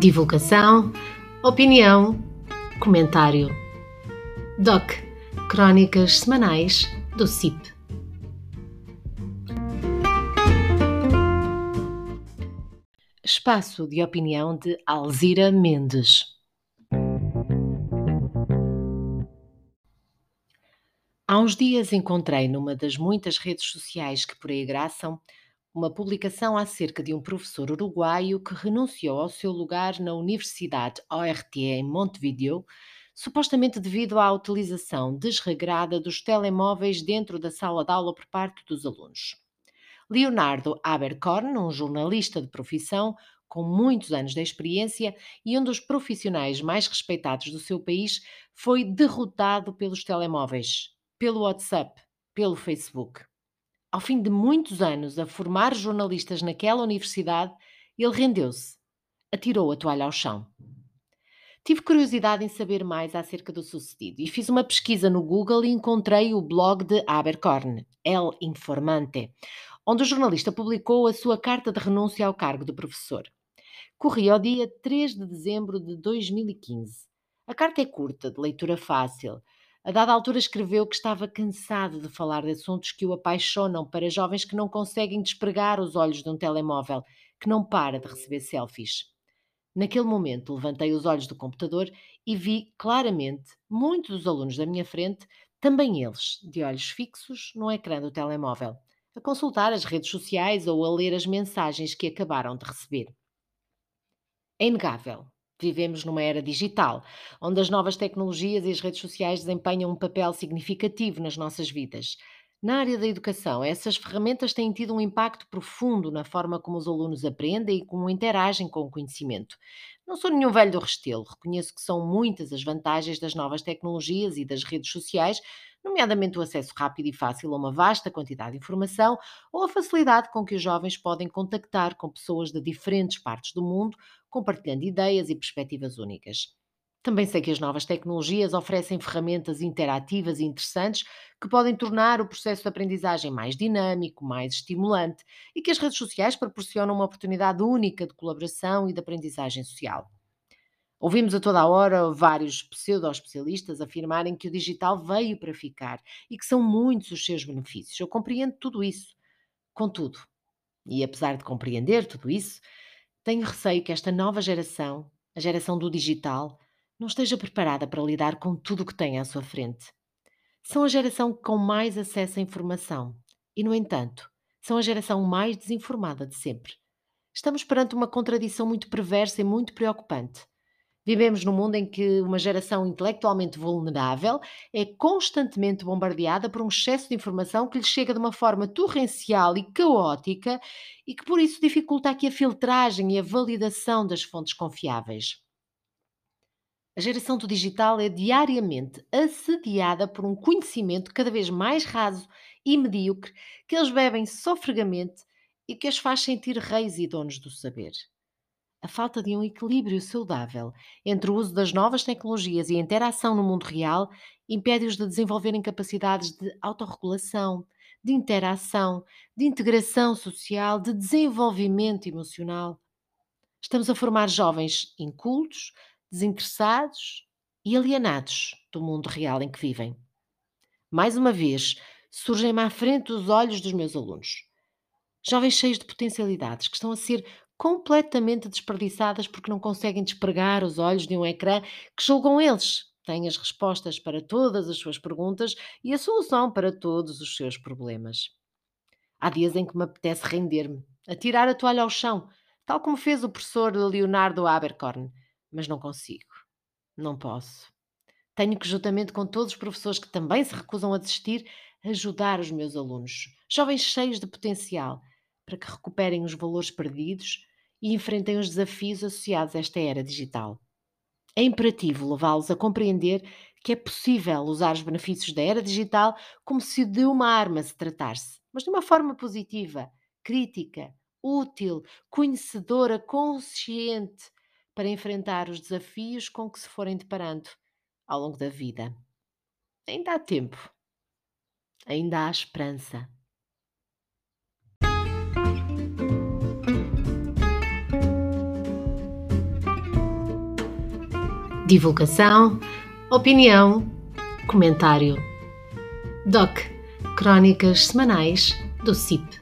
Divulgação, opinião, comentário. DOC Crónicas Semanais do CIP. Espaço de opinião de Alzira Mendes. Há uns dias encontrei numa das muitas redes sociais que por aí graçam uma publicação acerca de um professor uruguaio que renunciou ao seu lugar na Universidade ORT em Montevideo, supostamente devido à utilização desregrada dos telemóveis dentro da sala de aula por parte dos alunos. Leonardo Abercorn, um jornalista de profissão com muitos anos de experiência e um dos profissionais mais respeitados do seu país, foi derrotado pelos telemóveis, pelo WhatsApp, pelo Facebook. Ao fim de muitos anos a formar jornalistas naquela universidade, ele rendeu-se, atirou a toalha ao chão. Tive curiosidade em saber mais acerca do sucedido e fiz uma pesquisa no Google e encontrei o blog de Abercorn, El Informante, onde o jornalista publicou a sua carta de renúncia ao cargo de professor. Corria ao dia 3 de dezembro de 2015. A carta é curta, de leitura fácil, a dada altura escreveu que estava cansado de falar de assuntos que o apaixonam para jovens que não conseguem despregar os olhos de um telemóvel, que não para de receber selfies. Naquele momento, levantei os olhos do computador e vi claramente muitos dos alunos da minha frente, também eles, de olhos fixos no ecrã do telemóvel, a consultar as redes sociais ou a ler as mensagens que acabaram de receber. É inegável, Vivemos numa era digital, onde as novas tecnologias e as redes sociais desempenham um papel significativo nas nossas vidas. Na área da educação, essas ferramentas têm tido um impacto profundo na forma como os alunos aprendem e como interagem com o conhecimento. Não sou nenhum velho do restelo, reconheço que são muitas as vantagens das novas tecnologias e das redes sociais, nomeadamente o acesso rápido e fácil a uma vasta quantidade de informação ou a facilidade com que os jovens podem contactar com pessoas de diferentes partes do mundo, compartilhando ideias e perspectivas únicas. Também sei que as novas tecnologias oferecem ferramentas interativas e interessantes que podem tornar o processo de aprendizagem mais dinâmico, mais estimulante e que as redes sociais proporcionam uma oportunidade única de colaboração e de aprendizagem social. Ouvimos a toda a hora vários pseudo-especialistas afirmarem que o digital veio para ficar e que são muitos os seus benefícios. Eu compreendo tudo isso. Contudo, e apesar de compreender tudo isso, tenho receio que esta nova geração, a geração do digital, não esteja preparada para lidar com tudo o que tem à sua frente. São a geração com mais acesso à informação e, no entanto, são a geração mais desinformada de sempre. Estamos perante uma contradição muito perversa e muito preocupante. Vivemos num mundo em que uma geração intelectualmente vulnerável é constantemente bombardeada por um excesso de informação que lhe chega de uma forma torrencial e caótica e que por isso dificulta aqui a filtragem e a validação das fontes confiáveis. A geração do digital é diariamente assediada por um conhecimento cada vez mais raso e medíocre que eles bebem sofregamente e que as faz sentir reis e donos do saber a falta de um equilíbrio saudável entre o uso das novas tecnologias e a interação no mundo real impede-os de desenvolverem capacidades de autorregulação, de interação, de integração social, de desenvolvimento emocional. Estamos a formar jovens incultos, desinteressados e alienados do mundo real em que vivem. Mais uma vez, surgem-me à frente os olhos dos meus alunos. Jovens cheios de potencialidades que estão a ser completamente desperdiçadas porque não conseguem despregar os olhos de um ecrã que julgam eles têm as respostas para todas as suas perguntas e a solução para todos os seus problemas. Há dias em que me apetece render-me, atirar a toalha ao chão, tal como fez o professor Leonardo Abercorn, mas não consigo. Não posso. Tenho que, juntamente com todos os professores que também se recusam a desistir, ajudar os meus alunos, jovens cheios de potencial, para que recuperem os valores perdidos e enfrentem os desafios associados a esta era digital. É imperativo levá-los a compreender que é possível usar os benefícios da era digital como se de uma arma se tratasse, mas de uma forma positiva, crítica, útil, conhecedora, consciente, para enfrentar os desafios com que se forem deparando ao longo da vida. Ainda há tempo, ainda há esperança. Divulgação, opinião, comentário. DOC Crónicas Semanais do CIP.